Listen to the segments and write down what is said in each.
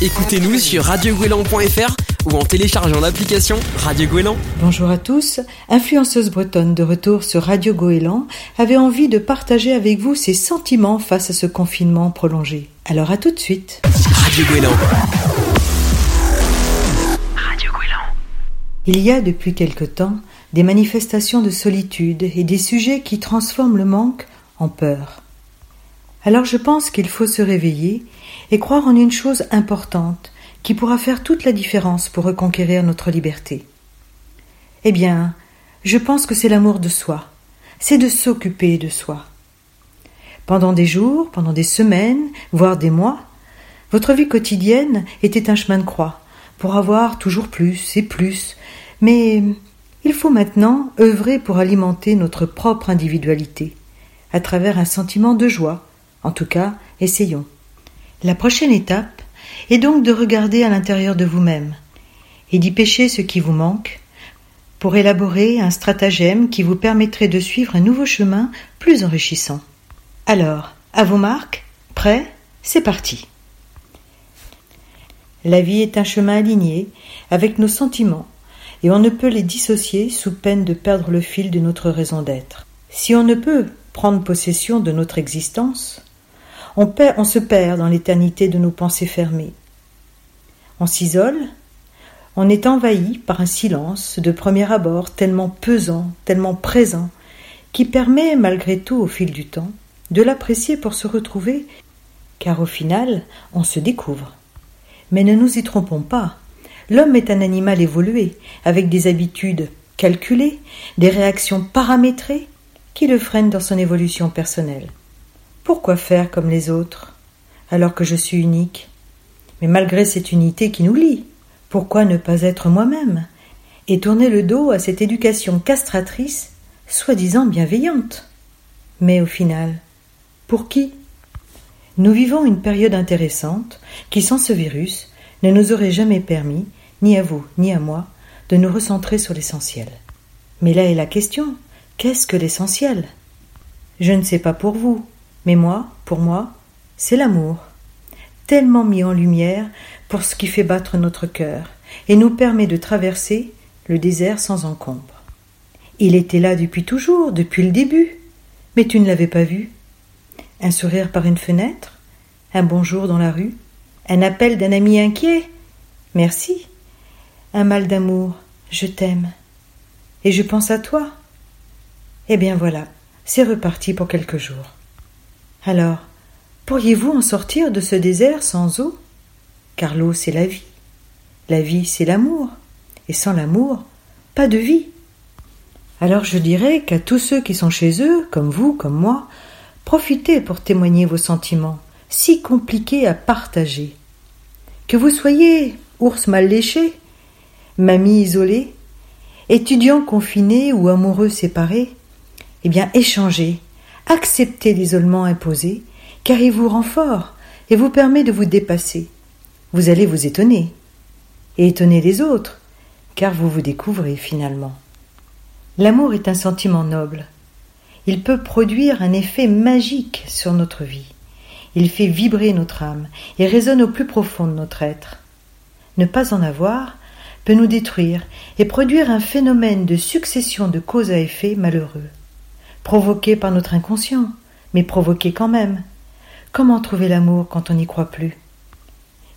Écoutez-nous sur radioguélan.fr ou en téléchargeant l'application Radio Goéland. Bonjour à tous. Influenceuse bretonne de retour sur Radio Goéland avait envie de partager avec vous ses sentiments face à ce confinement prolongé. Alors à tout de suite. Radio Goéland. Radio Goéland. Il y a depuis quelque temps des manifestations de solitude et des sujets qui transforment le manque en peur. Alors je pense qu'il faut se réveiller et croire en une chose importante qui pourra faire toute la différence pour reconquérir notre liberté. Eh bien, je pense que c'est l'amour de soi, c'est de s'occuper de soi. Pendant des jours, pendant des semaines, voire des mois, votre vie quotidienne était un chemin de croix, pour avoir toujours plus et plus, mais il faut maintenant œuvrer pour alimenter notre propre individualité, à travers un sentiment de joie. En tout cas, essayons. La prochaine étape est donc de regarder à l'intérieur de vous-même et d'y pêcher ce qui vous manque pour élaborer un stratagème qui vous permettrait de suivre un nouveau chemin plus enrichissant. Alors, à vos marques, prêts, c'est parti. La vie est un chemin aligné avec nos sentiments, et on ne peut les dissocier sous peine de perdre le fil de notre raison d'être. Si on ne peut prendre possession de notre existence, on, se perd dans l'éternité de nos pensées fermées. On s'isole, on est envahi par un silence de premier abord tellement pesant, tellement présent, qui permet, malgré tout au fil du temps, de l'apprécier pour se retrouver, car au final, on se découvre. Mais ne nous y trompons pas, l'homme est un animal évolué, avec des habitudes calculées, des réactions paramétrées, qui le freinent dans son évolution personnelle. Pourquoi faire comme les autres, alors que je suis unique? Mais malgré cette unité qui nous lie, pourquoi ne pas être moi-même et tourner le dos à cette éducation castratrice, soi-disant bienveillante? Mais au final, pour qui? Nous vivons une période intéressante qui, sans ce virus, ne nous aurait jamais permis, ni à vous, ni à moi, de nous recentrer sur l'essentiel. Mais là est la question. Qu'est-ce que l'essentiel? Je ne sais pas pour vous, mais moi, pour moi, c'est l'amour, tellement mis en lumière pour ce qui fait battre notre cœur et nous permet de traverser le désert sans encombre. Il était là depuis toujours, depuis le début, mais tu ne l'avais pas vu. Un sourire par une fenêtre, un bonjour dans la rue, un appel d'un ami inquiet. Merci. Un mal d'amour, je t'aime. Et je pense à toi. Eh bien voilà, c'est reparti pour quelques jours. Alors, pourriez-vous en sortir de ce désert sans eau? Car l'eau, c'est la vie. La vie, c'est l'amour. Et sans l'amour, pas de vie. Alors je dirais qu'à tous ceux qui sont chez eux, comme vous, comme moi, profitez pour témoigner vos sentiments, si compliqués à partager. Que vous soyez ours mal léché, mamie isolée, étudiant confiné ou amoureux séparé, eh bien échangez, Acceptez l'isolement imposé, car il vous rend et vous permet de vous dépasser. Vous allez vous étonner, et étonner les autres, car vous vous découvrez finalement. L'amour est un sentiment noble. Il peut produire un effet magique sur notre vie. Il fait vibrer notre âme et résonne au plus profond de notre être. Ne pas en avoir peut nous détruire et produire un phénomène de succession de causes à effet malheureux provoqué par notre inconscient, mais provoqué quand même. Comment trouver l'amour quand on n'y croit plus?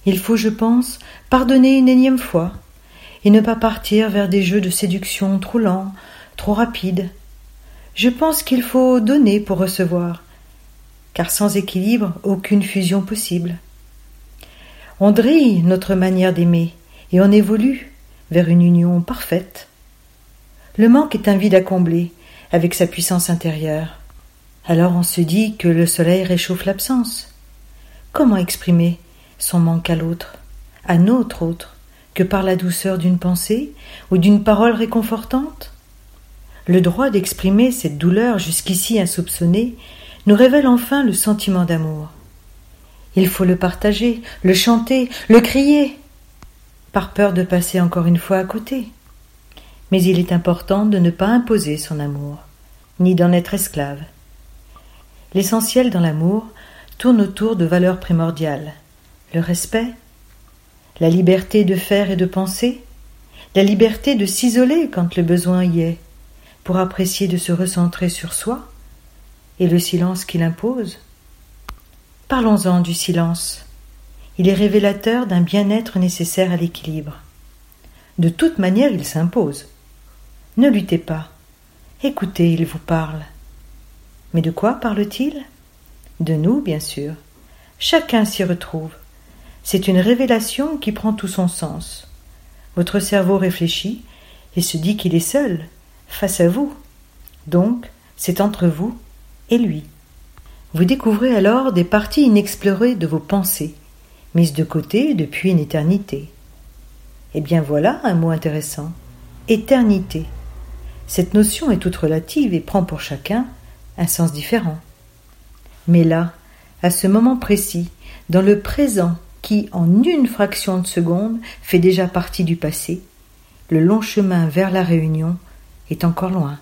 Il faut, je pense, pardonner une énième fois, et ne pas partir vers des jeux de séduction trop lents, trop rapides. Je pense qu'il faut donner pour recevoir, car sans équilibre, aucune fusion possible. On drille notre manière d'aimer, et on évolue vers une union parfaite. Le manque est un vide à combler, avec sa puissance intérieure. Alors on se dit que le soleil réchauffe l'absence. Comment exprimer son manque à l'autre, à notre autre, que par la douceur d'une pensée ou d'une parole réconfortante? Le droit d'exprimer cette douleur jusqu'ici insoupçonnée nous révèle enfin le sentiment d'amour. Il faut le partager, le chanter, le crier, par peur de passer encore une fois à côté mais il est important de ne pas imposer son amour, ni d'en être esclave. L'essentiel dans l'amour tourne autour de valeurs primordiales le respect, La liberté de faire et de penser La liberté de s'isoler quand le besoin y est, pour apprécier de se recentrer sur soi et le silence qu'il impose Parlons-en du silence. Il est révélateur d'un bien-être nécessaire à l'équilibre. De toute manière, il s'impose. Ne luttez pas. Écoutez, il vous parle. Mais de quoi parle-t-il? De nous, bien sûr. Chacun s'y retrouve. C'est une révélation qui prend tout son sens. Votre cerveau réfléchit et se dit qu'il est seul, face à vous. Donc, c'est entre vous et lui. Vous découvrez alors des parties inexplorées de vos pensées, mises de côté depuis une éternité. Eh bien voilà un mot intéressant. Éternité. Cette notion est toute relative et prend pour chacun un sens différent. Mais là, à ce moment précis, dans le présent qui, en une fraction de seconde, fait déjà partie du passé, le long chemin vers la réunion est encore loin.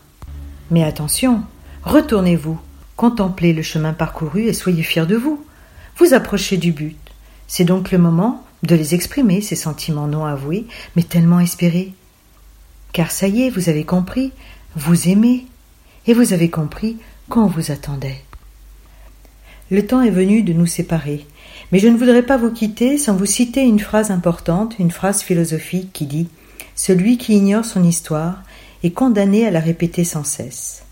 Mais attention, retournez-vous, contemplez le chemin parcouru et soyez fiers de vous. Vous approchez du but. C'est donc le moment de les exprimer, ces sentiments non avoués, mais tellement espérés. Car ça y est, vous avez compris, vous aimez, et vous avez compris qu'on vous attendait. Le temps est venu de nous séparer, mais je ne voudrais pas vous quitter sans vous citer une phrase importante, une phrase philosophique qui dit Celui qui ignore son histoire est condamné à la répéter sans cesse.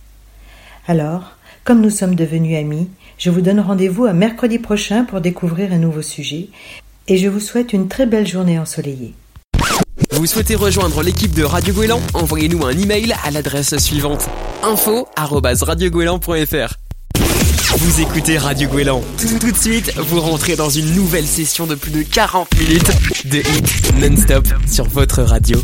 Alors, comme nous sommes devenus amis, je vous donne rendez-vous à mercredi prochain pour découvrir un nouveau sujet, et je vous souhaite une très belle journée ensoleillée. Vous souhaitez rejoindre l'équipe de Radio Gouélan Envoyez-nous un email à l'adresse suivante info@radiogouélan.fr. Vous écoutez Radio Gouélan. Tout, tout de suite, vous rentrez dans une nouvelle session de plus de 40 minutes de hits non-stop sur votre radio.